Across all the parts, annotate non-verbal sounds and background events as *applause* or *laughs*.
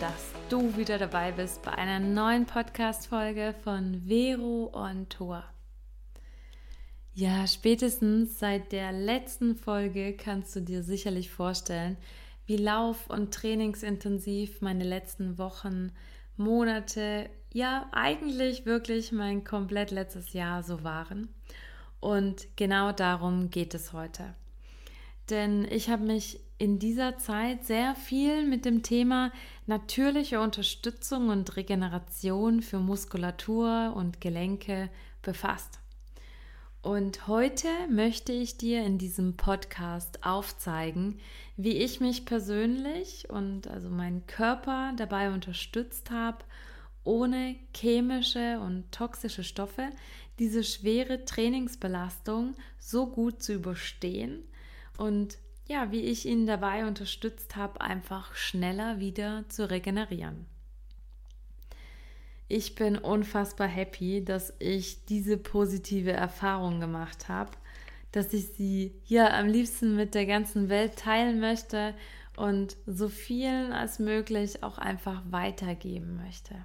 dass du wieder dabei bist bei einer neuen Podcast-Folge von Vero on Tour. Ja, spätestens seit der letzten Folge kannst du dir sicherlich vorstellen, wie lauf- und trainingsintensiv meine letzten Wochen, Monate, ja, eigentlich wirklich mein komplett letztes Jahr so waren. Und genau darum geht es heute. Denn ich habe mich in dieser Zeit sehr viel mit dem Thema natürliche Unterstützung und Regeneration für Muskulatur und Gelenke befasst. Und heute möchte ich dir in diesem Podcast aufzeigen, wie ich mich persönlich und also meinen Körper dabei unterstützt habe, ohne chemische und toxische Stoffe diese schwere Trainingsbelastung so gut zu überstehen und ja, wie ich ihn dabei unterstützt habe, einfach schneller wieder zu regenerieren. Ich bin unfassbar happy, dass ich diese positive Erfahrung gemacht habe, dass ich sie hier am liebsten mit der ganzen Welt teilen möchte und so vielen als möglich auch einfach weitergeben möchte.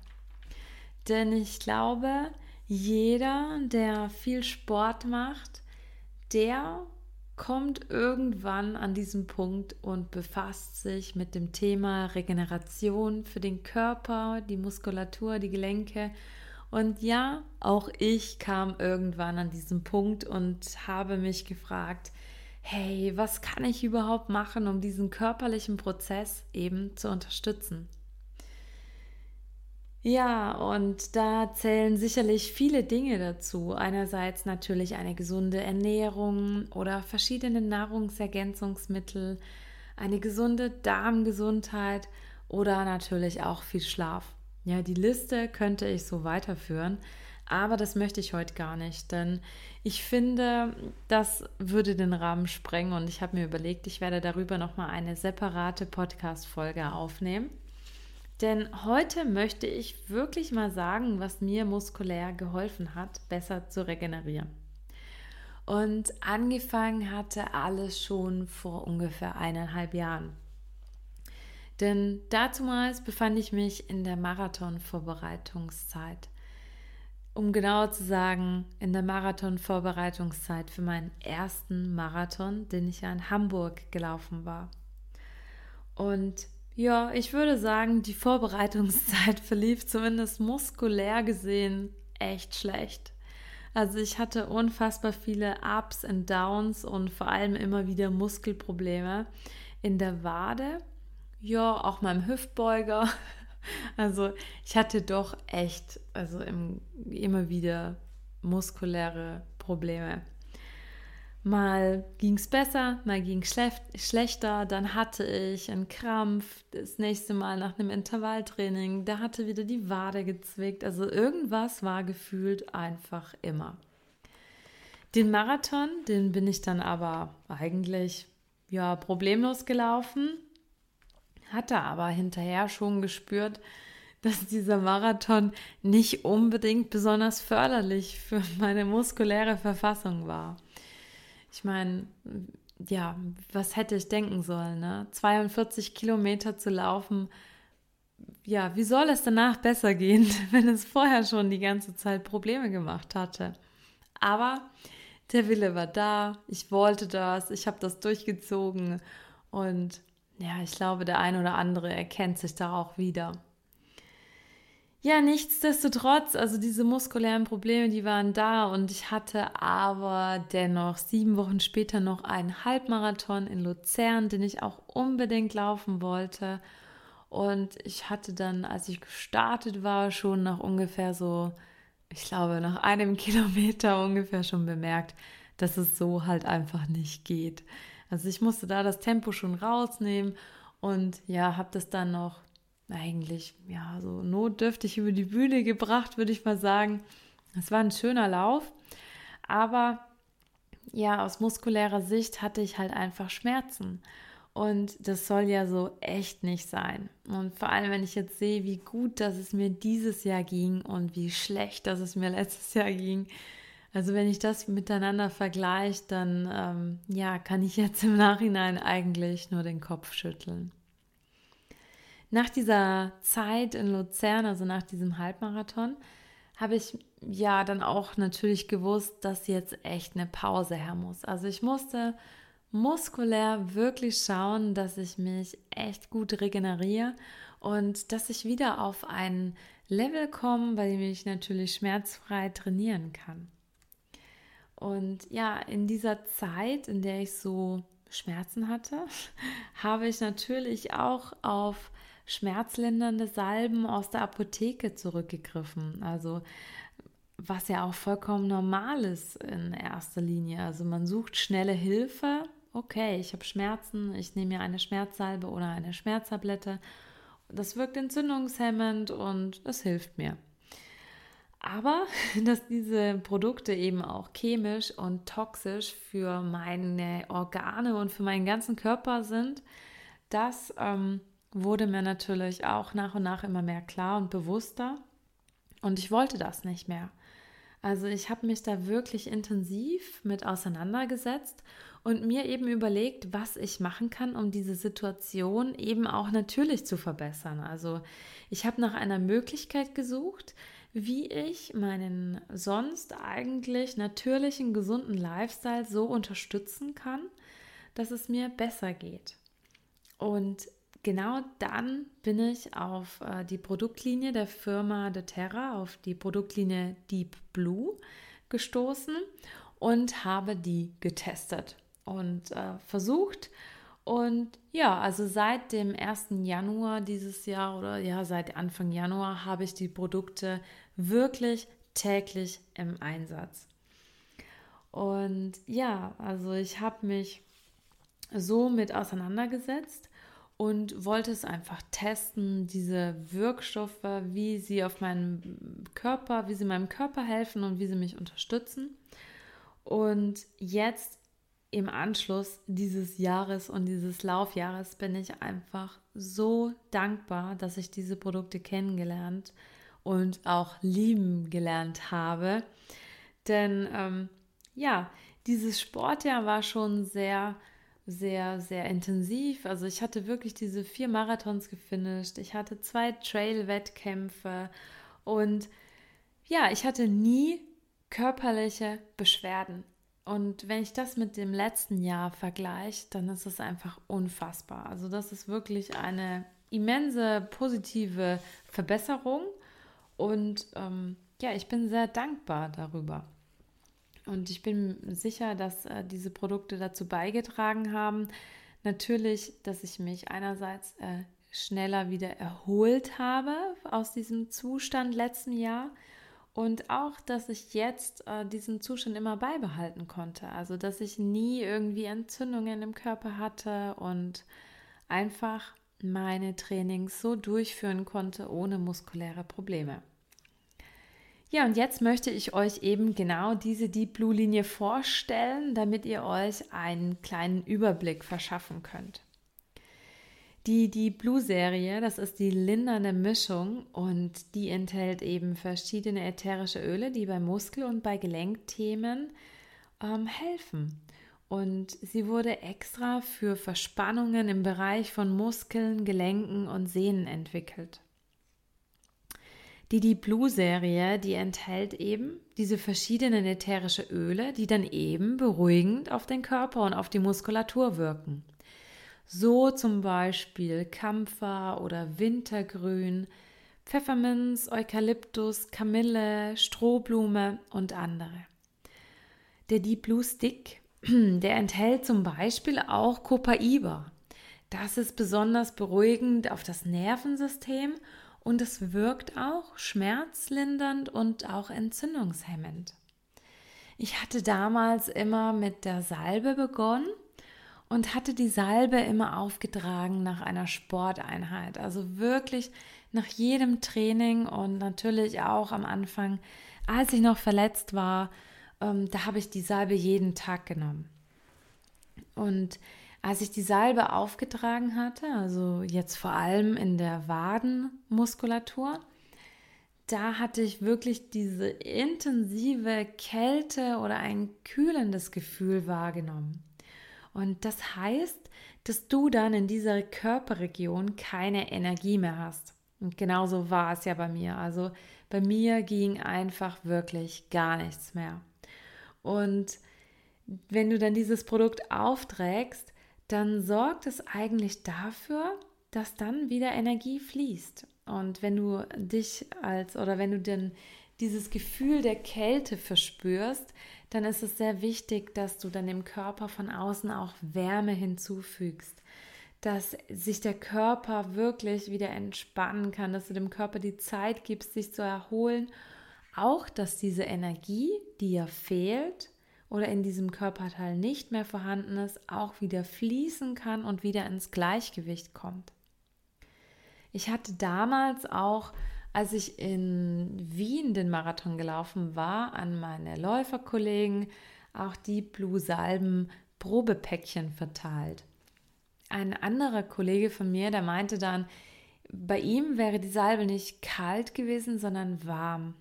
Denn ich glaube, jeder, der viel Sport macht, der kommt irgendwann an diesen Punkt und befasst sich mit dem Thema Regeneration für den Körper, die Muskulatur, die Gelenke. Und ja, auch ich kam irgendwann an diesen Punkt und habe mich gefragt, hey, was kann ich überhaupt machen, um diesen körperlichen Prozess eben zu unterstützen? Ja, und da zählen sicherlich viele Dinge dazu. Einerseits natürlich eine gesunde Ernährung oder verschiedene Nahrungsergänzungsmittel, eine gesunde Darmgesundheit oder natürlich auch viel Schlaf. Ja, die Liste könnte ich so weiterführen, aber das möchte ich heute gar nicht, denn ich finde, das würde den Rahmen sprengen und ich habe mir überlegt, ich werde darüber nochmal eine separate Podcast-Folge aufnehmen. Denn heute möchte ich wirklich mal sagen, was mir muskulär geholfen hat, besser zu regenerieren. Und angefangen hatte alles schon vor ungefähr eineinhalb Jahren. Denn dazumals befand ich mich in der Marathon-Vorbereitungszeit. Um genauer zu sagen, in der Marathon-Vorbereitungszeit für meinen ersten Marathon, den ich ja in Hamburg gelaufen war. Und ja, ich würde sagen, die Vorbereitungszeit *laughs* verlief zumindest muskulär gesehen echt schlecht. Also ich hatte unfassbar viele Ups und Downs und vor allem immer wieder Muskelprobleme in der Wade. Ja, auch meinem Hüftbeuger. *laughs* Also ich hatte doch echt, also im, immer wieder muskuläre Probleme. Mal ging es besser, mal ging es schlechter, dann hatte ich einen Krampf, das nächste Mal nach einem Intervalltraining, da hatte wieder die Wade gezwickt. Also irgendwas war gefühlt einfach immer. Den Marathon, den bin ich dann aber eigentlich ja problemlos gelaufen, hatte aber hinterher schon gespürt, dass dieser Marathon nicht unbedingt besonders förderlich für meine muskuläre Verfassung war. Ich meine, ja, was hätte ich denken sollen, ne? 42 Kilometer zu laufen, ja, wie soll es danach besser gehen, *laughs* wenn es vorher schon die ganze Zeit Probleme gemacht hatte? Aber der Wille war da, ich wollte das, ich habe das durchgezogen und ja, ich glaube, der ein oder andere erkennt sich da auch wieder. Ja, nichtsdestotrotz, also diese muskulären Probleme, die waren da und ich hatte aber dennoch sieben Wochen später noch einen Halbmarathon in Luzern, den ich auch unbedingt laufen wollte. Und ich hatte dann, als ich gestartet war, schon nach ungefähr so, ich glaube, nach einem *laughs* Kilometer ungefähr schon bemerkt, dass es so halt einfach nicht geht. Also ich musste da das Tempo schon rausnehmen und ja, habe das dann noch eigentlich, ja, so notdürftig über die Bühne gebracht, würde ich mal sagen. Es war ein schöner Lauf, aber ja, aus muskulärer Sicht hatte ich halt einfach Schmerzen. Und das soll ja so echt nicht sein. Und vor allem, wenn ich jetzt sehe, wie gut, dass es mir dieses Jahr ging und wie schlecht, dass es mir letztes Jahr ging. Also wenn ich das miteinander vergleiche, dann ähm, ja, kann ich jetzt im Nachhinein eigentlich nur den Kopf schütteln. Nach dieser Zeit in Luzern, also nach diesem Halbmarathon, habe ich ja dann auch natürlich gewusst, dass jetzt echt eine Pause her muss. Also ich musste muskulär wirklich schauen, dass ich mich echt gut regeneriere und dass ich wieder auf ein Level komme, bei dem ich natürlich schmerzfrei trainieren kann. Und ja, in dieser Zeit, in der ich so Schmerzen hatte, *laughs* habe ich natürlich auch auf schmerzlindernde Salben aus der Apotheke zurückgegriffen. Also was ja auch vollkommen normal ist in erster Linie. Also man sucht schnelle Hilfe. Okay, ich habe Schmerzen, ich nehme mir eine Schmerzsalbe oder eine Schmerztablette. Das wirkt entzündungshemmend und es hilft mir. Aber *laughs* dass diese Produkte eben auch chemisch und toxisch für meine Organe und für meinen ganzen Körper sind, das ähm, wurde mir natürlich auch nach und nach immer mehr klar und bewusster. Und ich wollte das nicht mehr. Also ich habe mich da wirklich intensiv mit auseinandergesetzt und mir eben überlegt, was ich machen kann, um diese Situation eben auch natürlich zu verbessern. Also ich habe nach einer Möglichkeit gesucht, wie ich meinen sonst eigentlich natürlichen, gesunden Lifestyle so unterstützen kann, dass es mir besser geht. Und genau dann bin ich auf äh, die Produktlinie der Firma doTERRA, auf die Produktlinie Deep Blue gestoßen und habe die getestet und äh, versucht. Und ja, also seit dem 1. Januar dieses Jahr oder ja, seit Anfang Januar habe ich die Produkte wirklich täglich im Einsatz. Und ja, also ich habe mich so mit auseinandergesetzt und wollte es einfach testen, diese Wirkstoffe, wie sie auf meinem Körper, wie sie meinem Körper helfen und wie sie mich unterstützen. Und jetzt im Anschluss dieses Jahres und dieses Laufjahres bin ich einfach so dankbar, dass ich diese Produkte kennengelernt und auch lieben gelernt habe. Denn ähm, ja, dieses Sportjahr war schon sehr sehr, sehr intensiv. Also ich hatte wirklich diese vier Marathons gefinisht. Ich hatte zwei Trail-Wettkämpfe und ja, ich hatte nie körperliche Beschwerden. Und wenn ich das mit dem letzten Jahr vergleiche, dann ist es einfach unfassbar. Also das ist wirklich eine immense positive Verbesserung. Und ähm, ja, ich bin sehr dankbar darüber. Und ich bin sicher, dass äh, diese Produkte dazu beigetragen haben, natürlich, dass ich mich einerseits äh, schneller wieder erholt habe aus diesem Zustand letzten Jahr und auch, dass ich jetzt äh, diesen Zustand immer beibehalten konnte. Also, dass ich nie irgendwie Entzündungen im Körper hatte und einfach meine Trainings so durchführen konnte ohne muskuläre Probleme. Ja, und jetzt möchte ich euch eben genau diese Deep Blue Linie vorstellen, damit ihr euch einen kleinen Überblick verschaffen könnt. Die Deep Blue Serie, das ist die lindernde Mischung und die enthält eben verschiedene ätherische Öle, die bei Muskel- und bei Gelenkthemen ähm, helfen. Und sie wurde extra für Verspannungen im Bereich von Muskeln, Gelenken und Sehnen entwickelt. Die Deep Blue Serie, die enthält eben diese verschiedenen ätherische Öle, die dann eben beruhigend auf den Körper und auf die Muskulatur wirken. So zum Beispiel Kampfer oder Wintergrün, Pfefferminz, Eukalyptus, Kamille, Strohblume und andere. Der Deep Blue Stick, *clears throat* der enthält zum Beispiel auch Copaiba. Das ist besonders beruhigend auf das Nervensystem und es wirkt auch schmerzlindernd und auch entzündungshemmend. Ich hatte damals immer mit der Salbe begonnen und hatte die Salbe immer aufgetragen nach einer Sporteinheit. Also wirklich nach jedem Training und natürlich auch am Anfang, als ich noch verletzt war, ähm, da habe ich die Salbe jeden Tag genommen. Und als ich die Salbe aufgetragen hatte, also jetzt vor allem in der Wadenmuskulatur, da hatte ich wirklich diese intensive Kälte oder ein kühlendes Gefühl wahrgenommen. Und das heißt, dass du dann in dieser Körperregion keine Energie mehr hast. Und genauso war es ja bei mir. Also bei mir ging einfach wirklich gar nichts mehr. Und wenn du dann dieses Produkt aufträgst, dann sorgt es eigentlich dafür, dass dann wieder Energie fließt. Und wenn du dich als oder wenn du denn dieses Gefühl der Kälte verspürst, dann ist es sehr wichtig, dass du dann dem Körper von außen auch Wärme hinzufügst, dass sich der Körper wirklich wieder entspannen kann, dass du dem Körper die Zeit gibst, sich zu erholen, auch dass diese Energie, die ja fehlt oder in diesem Körperteil nicht mehr vorhanden ist, auch wieder fließen kann und wieder ins Gleichgewicht kommt. Ich hatte damals auch, als ich in Wien den Marathon gelaufen war, an meine Läuferkollegen auch die Blue Salben Probepäckchen verteilt. Ein anderer Kollege von mir, der meinte dann, bei ihm wäre die Salbe nicht kalt gewesen, sondern warm.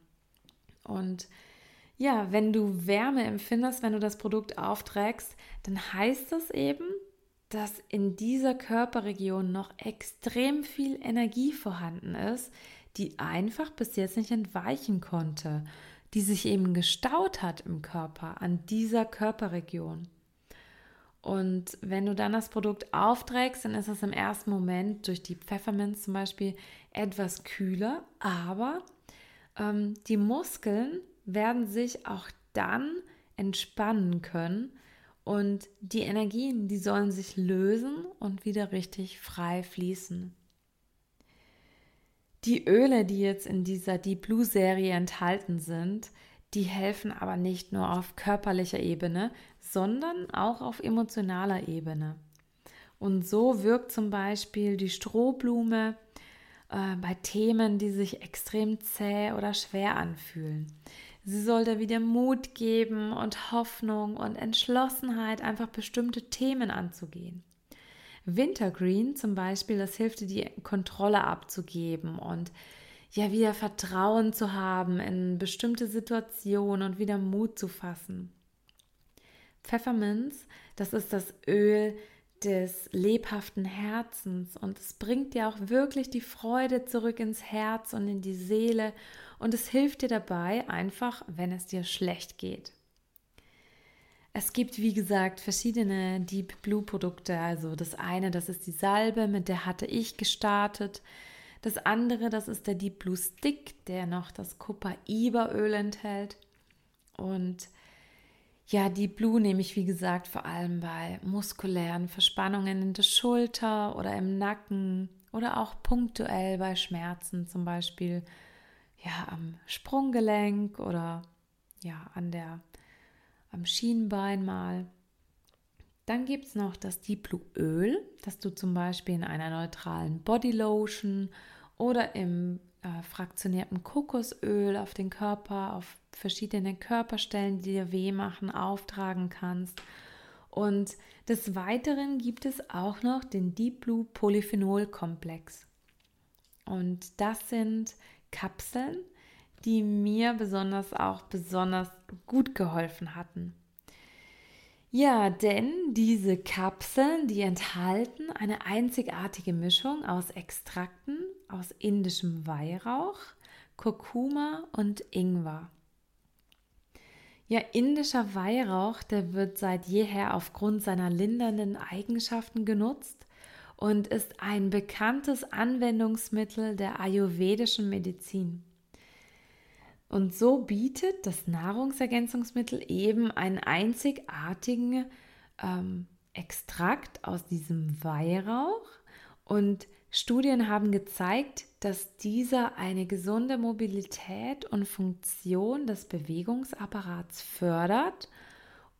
Und ja, wenn du Wärme empfindest, wenn du das Produkt aufträgst, dann heißt das eben, dass in dieser Körperregion noch extrem viel Energie vorhanden ist, die einfach bis jetzt nicht entweichen konnte, die sich eben gestaut hat im Körper an dieser Körperregion. Und wenn du dann das Produkt aufträgst, dann ist es im ersten Moment durch die Pfefferminz zum Beispiel etwas kühler, aber ähm, die Muskeln werden sich auch dann entspannen können und die Energien, die sollen sich lösen und wieder richtig frei fließen. Die Öle, die jetzt in dieser Deep Blue Serie enthalten sind, die helfen aber nicht nur auf körperlicher Ebene, sondern auch auf emotionaler Ebene. Und so wirkt zum Beispiel die Strohblume äh, bei Themen, die sich extrem zäh oder schwer anfühlen. Sie soll da wieder Mut geben und Hoffnung und Entschlossenheit, einfach bestimmte Themen anzugehen. Wintergreen zum Beispiel, das hilft dir, die Kontrolle abzugeben und ja wieder Vertrauen zu haben in bestimmte Situationen und wieder Mut zu fassen. Pfefferminz, das ist das Öl des lebhaften Herzens und es bringt dir auch wirklich die Freude zurück ins Herz und in die Seele und es hilft dir dabei einfach, wenn es dir schlecht geht. Es gibt, wie gesagt, verschiedene Deep Blue Produkte. Also das eine, das ist die Salbe, mit der hatte ich gestartet. Das andere, das ist der Deep Blue Stick, der noch das Copaiba-Öl enthält. Und ja, Deep Blue nehme ich, wie gesagt, vor allem bei muskulären Verspannungen in der Schulter oder im Nacken oder auch punktuell bei Schmerzen, zum Beispiel ja, am Sprunggelenk oder ja, an der, am Schienbein mal. Dann gibt es noch das Deep Blue Öl, das du zum Beispiel in einer neutralen Body Lotion oder im äh, fraktionierten Kokosöl auf den Körper, auf verschiedene Körperstellen, die dir weh machen, auftragen kannst. Und des Weiteren gibt es auch noch den Deep Blue Polyphenol Komplex. Und das sind Kapseln, die mir besonders auch besonders gut geholfen hatten. Ja, denn diese Kapseln, die enthalten eine einzigartige Mischung aus Extrakten aus indischem Weihrauch, Kurkuma und Ingwer. Ja, indischer Weihrauch, der wird seit jeher aufgrund seiner lindernden Eigenschaften genutzt und ist ein bekanntes Anwendungsmittel der ayurvedischen Medizin. Und so bietet das Nahrungsergänzungsmittel eben einen einzigartigen ähm, Extrakt aus diesem Weihrauch und Studien haben gezeigt, dass dieser eine gesunde Mobilität und Funktion des Bewegungsapparats fördert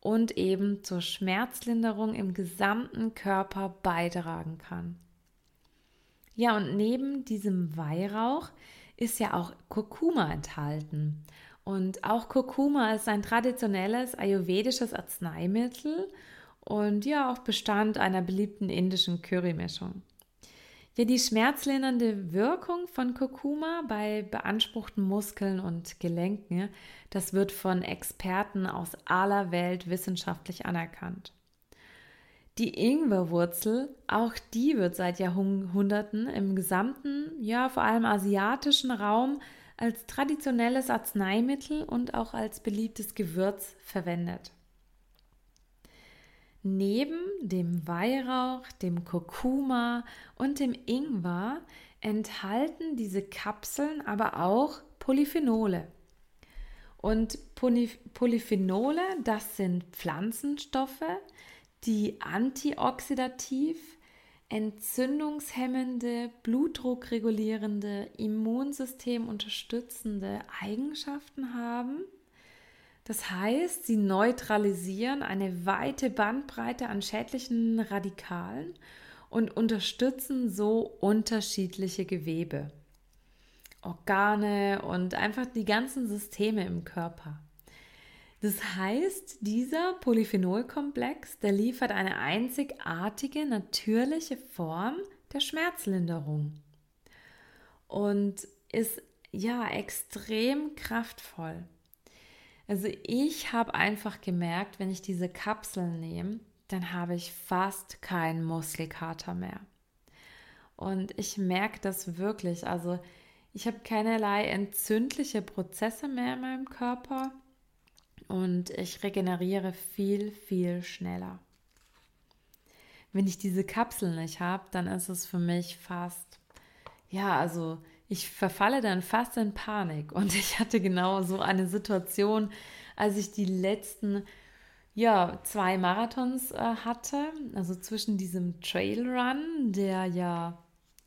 und eben zur Schmerzlinderung im gesamten Körper beitragen kann. Ja, und neben diesem Weihrauch ist ja auch Kurkuma enthalten. Und auch Kurkuma ist ein traditionelles ayurvedisches Arzneimittel und ja auch Bestand einer beliebten indischen Currymischung. Ja, die schmerzlindernde Wirkung von Kurkuma bei beanspruchten Muskeln und Gelenken, das wird von Experten aus aller Welt wissenschaftlich anerkannt. Die Ingwerwurzel, auch die wird seit Jahrhunderten im gesamten, ja vor allem asiatischen Raum als traditionelles Arzneimittel und auch als beliebtes Gewürz verwendet. Neben dem Weihrauch, dem Kurkuma und dem Ingwer enthalten diese Kapseln aber auch Polyphenole. Und Polyphenole, das sind Pflanzenstoffe, die antioxidativ, entzündungshemmende, blutdruckregulierende, Immunsystem unterstützende Eigenschaften haben. Das heißt, sie neutralisieren eine weite Bandbreite an schädlichen Radikalen und unterstützen so unterschiedliche Gewebe, Organe und einfach die ganzen Systeme im Körper. Das heißt, dieser Polyphenolkomplex, der liefert eine einzigartige, natürliche Form der Schmerzlinderung und ist ja extrem kraftvoll. Also ich habe einfach gemerkt, wenn ich diese Kapseln nehme, dann habe ich fast keinen Muskelkater mehr. Und ich merke das wirklich. Also ich habe keinerlei entzündliche Prozesse mehr in meinem Körper und ich regeneriere viel, viel schneller. Wenn ich diese Kapseln nicht habe, dann ist es für mich fast, ja, also ich verfalle dann fast in Panik. Und ich hatte genau so eine Situation, als ich die letzten, ja, zwei Marathons äh, hatte. Also zwischen diesem Trailrun, der ja,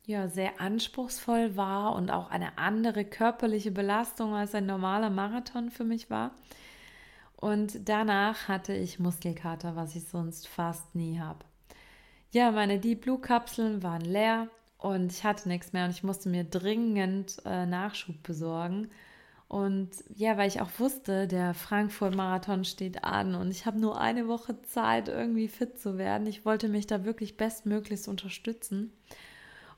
ja sehr anspruchsvoll war und auch eine andere körperliche Belastung als ein normaler Marathon für mich war. Und danach hatte ich Muskelkater, was ich sonst fast nie habe. Ja, meine Deep Blue Kapseln waren leer und ich hatte nichts mehr und ich musste mir dringend äh, Nachschub besorgen. Und ja, weil ich auch wusste, der Frankfurt-Marathon steht an und ich habe nur eine Woche Zeit, irgendwie fit zu werden. Ich wollte mich da wirklich bestmöglichst unterstützen.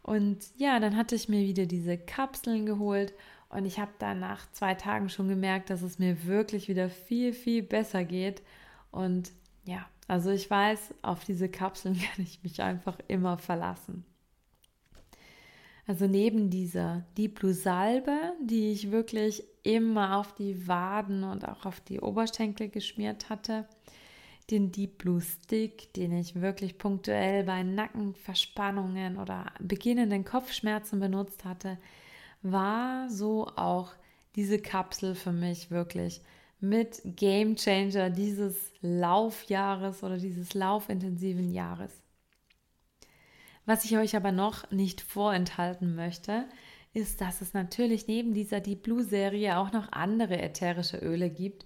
Und ja, dann hatte ich mir wieder diese Kapseln geholt und ich habe dann nach zwei Tagen schon gemerkt, dass es mir wirklich wieder viel, viel besser geht. Und ja, also ich weiß, auf diese Kapseln *laughs* kann ich mich einfach immer verlassen. Also neben dieser Deep Blue Salbe, die ich wirklich immer auf die Waden und auch auf die Oberschenkel geschmiert hatte, den Deep Blue Stick, den ich wirklich punktuell bei Nackenverspannungen oder beginnenden Kopfschmerzen benutzt hatte, war so auch diese Kapsel für mich wirklich mit Game Changer dieses Laufjahres oder dieses laufintensiven Jahres. Was ich euch aber noch nicht vorenthalten möchte, ist, dass es natürlich neben dieser Deep Blue Serie auch noch andere ätherische Öle gibt,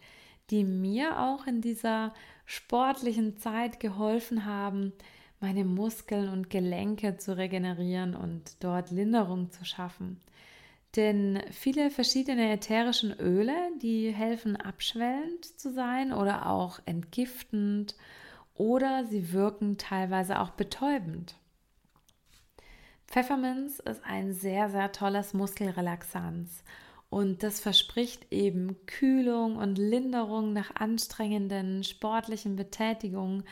die mir auch in dieser sportlichen Zeit geholfen haben, meine Muskeln und Gelenke zu regenerieren und dort Linderung zu schaffen. Denn viele verschiedene ätherischen Öle, die helfen abschwellend zu sein oder auch entgiftend oder sie wirken teilweise auch betäubend. Pfefferminz ist ein sehr, sehr tolles Muskelrelaxanz und das verspricht eben Kühlung und Linderung nach anstrengenden sportlichen Betätigungen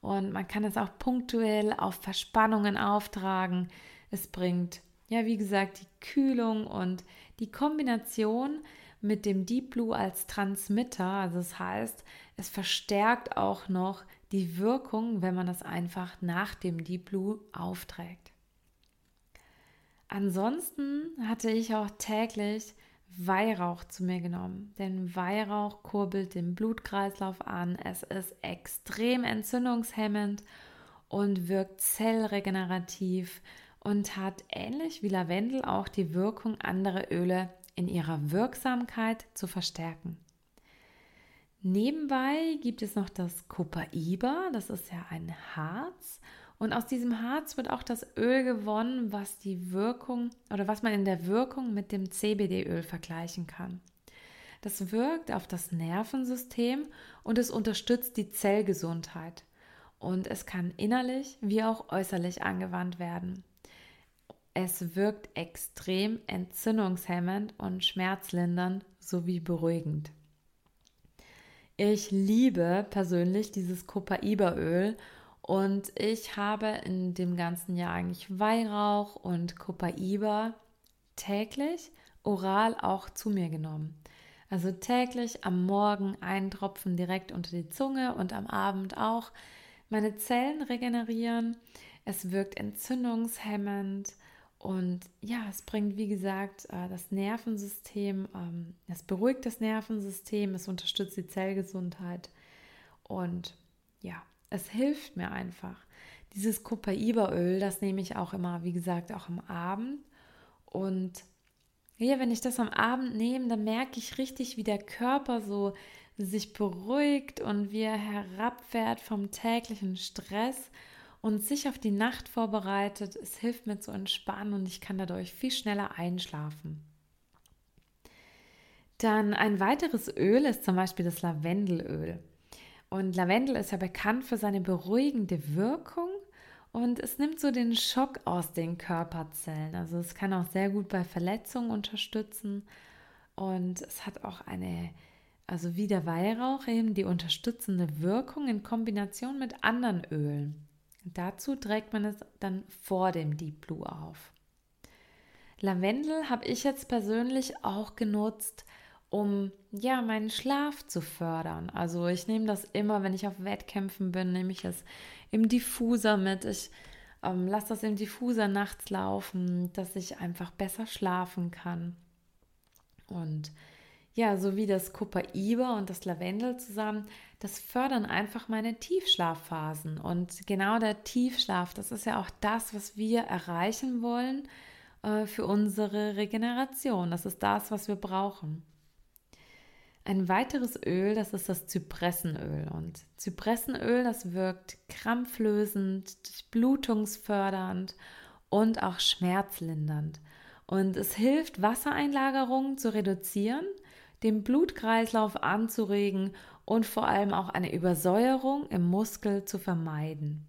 und man kann es auch punktuell auf Verspannungen auftragen. Es bringt ja, wie gesagt, die Kühlung und die Kombination mit dem Deep Blue als Transmitter, also das heißt, es verstärkt auch noch die Wirkung, wenn man das einfach nach dem Deep Blue aufträgt. Ansonsten hatte ich auch täglich Weihrauch zu mir genommen, denn Weihrauch kurbelt den Blutkreislauf an, es ist extrem entzündungshemmend und wirkt zellregenerativ und hat ähnlich wie Lavendel auch die Wirkung anderer Öle in ihrer Wirksamkeit zu verstärken. Nebenbei gibt es noch das Copaiba, das ist ja ein Harz. Und aus diesem Harz wird auch das Öl gewonnen, was die Wirkung oder was man in der Wirkung mit dem CBD-Öl vergleichen kann. Das wirkt auf das Nervensystem und es unterstützt die Zellgesundheit. Und es kann innerlich wie auch äußerlich angewandt werden. Es wirkt extrem entzündungshemmend und schmerzlindernd sowie beruhigend. Ich liebe persönlich dieses Copaiba-Öl Und ich habe in dem ganzen Jahr eigentlich Weihrauch und Copaiba täglich oral auch zu mir genommen. Also täglich am Morgen einen Tropfen direkt unter die Zunge und am Abend auch. Meine Zellen regenerieren. Es wirkt entzündungshemmend und ja, es bringt, wie gesagt, äh, das Nervensystem, ähm, es beruhigt das Nervensystem, es unterstützt die Zellgesundheit und ja, es hilft mir einfach. Dieses Copaiba-Öl, das nehme ich auch immer, wie gesagt, auch am Abend und ja, wenn ich das am Abend nehme, dann merke ich richtig, wie der Körper so sich beruhigt und wie er herabfährt vom täglichen Stress und sich auf die Nacht vorbereitet. Es hilft mir zu entspannen und ich kann dadurch viel schneller einschlafen. Dann ein weiteres Öl ist zum Beispiel das Lavendelöl. Und Lavendel ist ja bekannt für seine beruhigende Wirkung und es nimmt so den Schock aus den Körperzellen. Also es kann auch sehr gut bei Verletzungen unterstützen. Und es hat auch eine, also wie der Weihrauch eben, die unterstützende Wirkung in Kombination mit anderen Ölen. Dazu trägt man es dann vor dem Deep Blue auf. Lavendel habe ich jetzt persönlich auch genutzt, um ja meinen Schlaf zu fördern. Also ich nehme das immer, wenn ich auf Wettkämpfen bin, nehme ich es im Diffuser mit. Ich ähm, lasse das im Diffuser nachts laufen, dass ich einfach besser schlafen kann. Und ja, so wie das Copaiba und das Lavendel zusammen, das fördern einfach meine Tiefschlafphasen. Und genau der Tiefschlaf, das ist ja auch das, was wir erreichen wollen äh, für unsere Regeneration. Das ist das, was wir brauchen. Ein weiteres Öl, das ist das Zypressenöl. Und Zypressenöl, das wirkt krampflösend, blutungsfördernd und auch schmerzlindernd. Und es hilft, Wassereinlagerungen zu reduzieren, den Blutkreislauf anzuregen und vor allem auch eine Übersäuerung im Muskel zu vermeiden.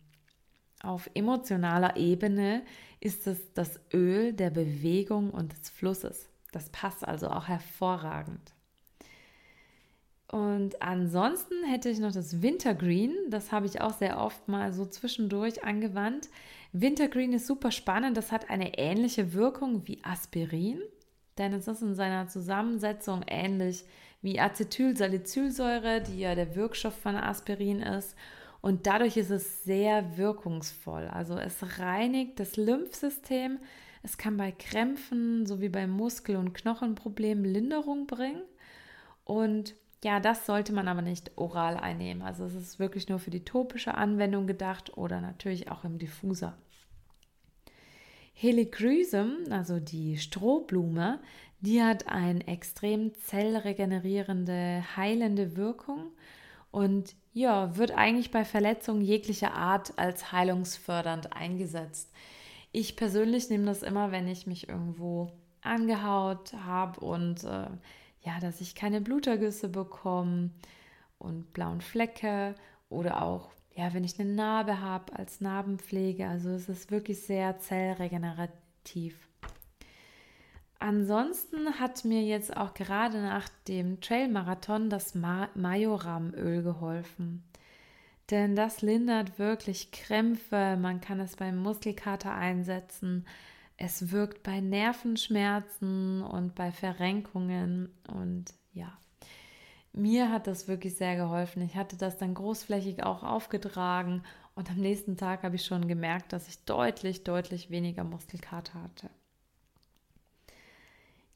Auf emotionaler Ebene ist es das Öl der Bewegung und des Flusses. Das passt also auch hervorragend. Und ansonsten hätte ich noch das Wintergreen. Das habe ich auch sehr oft mal so zwischendurch angewandt. Wintergreen ist super spannend. Das hat eine ähnliche Wirkung wie Aspirin, denn es ist in seiner Zusammensetzung ähnlich wie Acetylsalicylsäure, die ja der Wirkstoff von Aspirin ist. Und dadurch ist es sehr wirkungsvoll. Also es reinigt das Lymphsystem. Es kann bei Krämpfen sowie bei Muskel- und Knochenproblemen Linderung bringen. Und ja, das sollte man aber nicht oral einnehmen. Also es ist wirklich nur für die topische Anwendung gedacht oder natürlich auch im Diffuser. Helichrysum, also die Strohblume, die hat eine extrem zellregenerierende, heilende Wirkung und ja, wird eigentlich bei Verletzungen jeglicher Art als heilungsfördernd eingesetzt. Ich persönlich nehme das immer, wenn ich mich irgendwo angehaut habe und äh, ja, dass ich keine Blutergüsse bekomme und blauen Flecke oder auch, ja, wenn ich eine Narbe habe als Narbenpflege. Also es ist wirklich sehr zellregenerativ. Ansonsten hat mir jetzt auch gerade nach dem Trailmarathon das Majoramöl geholfen. Denn das lindert wirklich Krämpfe, man kann es beim Muskelkater einsetzen, es wirkt bei Nervenschmerzen und bei Verrenkungen und ja, mir hat das wirklich sehr geholfen. Ich hatte das dann großflächig auch aufgetragen und am nächsten Tag habe ich schon gemerkt, dass ich deutlich, deutlich weniger Muskelkater hatte.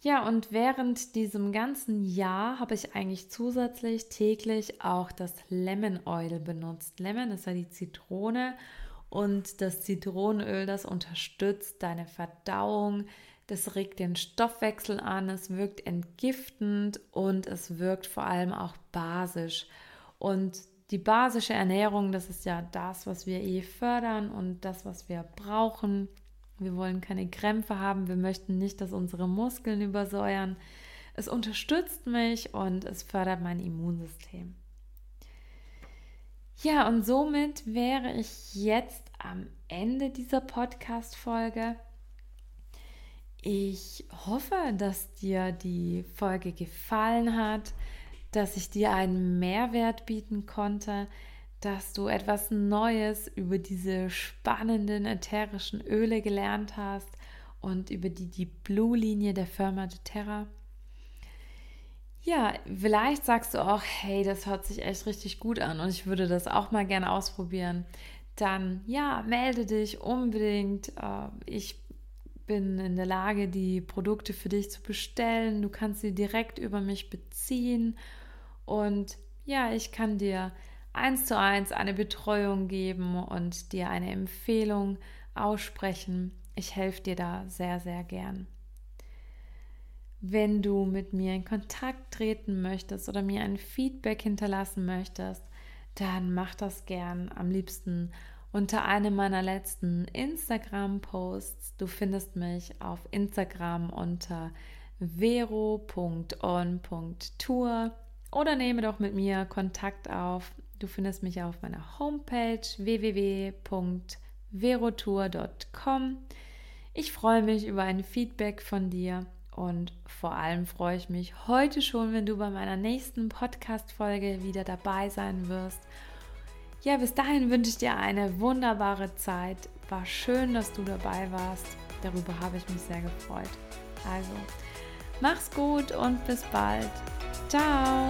Ja, und während diesem ganzen Jahr habe ich eigentlich zusätzlich täglich auch das Lemon Oil benutzt. Lemon ist ja die Zitrone und das Zitronenöl, das unterstützt deine Verdauung, das regt den Stoffwechsel an, es wirkt entgiftend und es wirkt vor allem auch basisch. Und die basische Ernährung, das ist ja das, was wir eh fördern und das, was wir brauchen. Wir wollen keine Krämpfe haben, wir möchten nicht, dass unsere Muskeln übersäuern. Es unterstützt mich und es fördert mein Immunsystem. Ja, und somit wäre ich jetzt am Ende dieser Podcast-Folge. Ich hoffe, dass dir die Folge gefallen hat, dass ich dir einen Mehrwert bieten konnte, dass du etwas Neues über diese spannenden ätherischen Öle gelernt hast und über die, die Blue-Linie der Firma de Terra. Ja, vielleicht sagst du auch, hey, das hört sich echt richtig gut an und ich würde das auch mal gerne ausprobieren. Dann ja, melde dich unbedingt. Äh, ich bin in der Lage, die Produkte für dich zu bestellen. Du kannst sie direkt über mich beziehen. Und ja, ich kann dir eins zu eins eine Betreuung geben und dir eine Empfehlung aussprechen. Ich helfe dir da sehr, sehr gern. Wenn du mit mir in Kontakt treten möchtest oder mir ein Feedback hinterlassen möchtest, dann mach das gern am liebsten unter einem meiner letzten Instagram-Posts. Du findest mich auf Instagram unter vero.on.tour oder nehme doch mit mir Kontakt auf. Du findest mich auf meiner Homepage www.verotour.com. Ich freue mich über ein Feedback von dir und vor allem freue ich mich heute schon, wenn du bei meiner nächsten Podcast-Folge wieder dabei sein wirst. Ja, bis dahin wünsche ich dir eine wunderbare Zeit. War schön, dass du dabei warst. Darüber habe ich mich sehr gefreut. Also, mach's gut und bis bald. Ciao.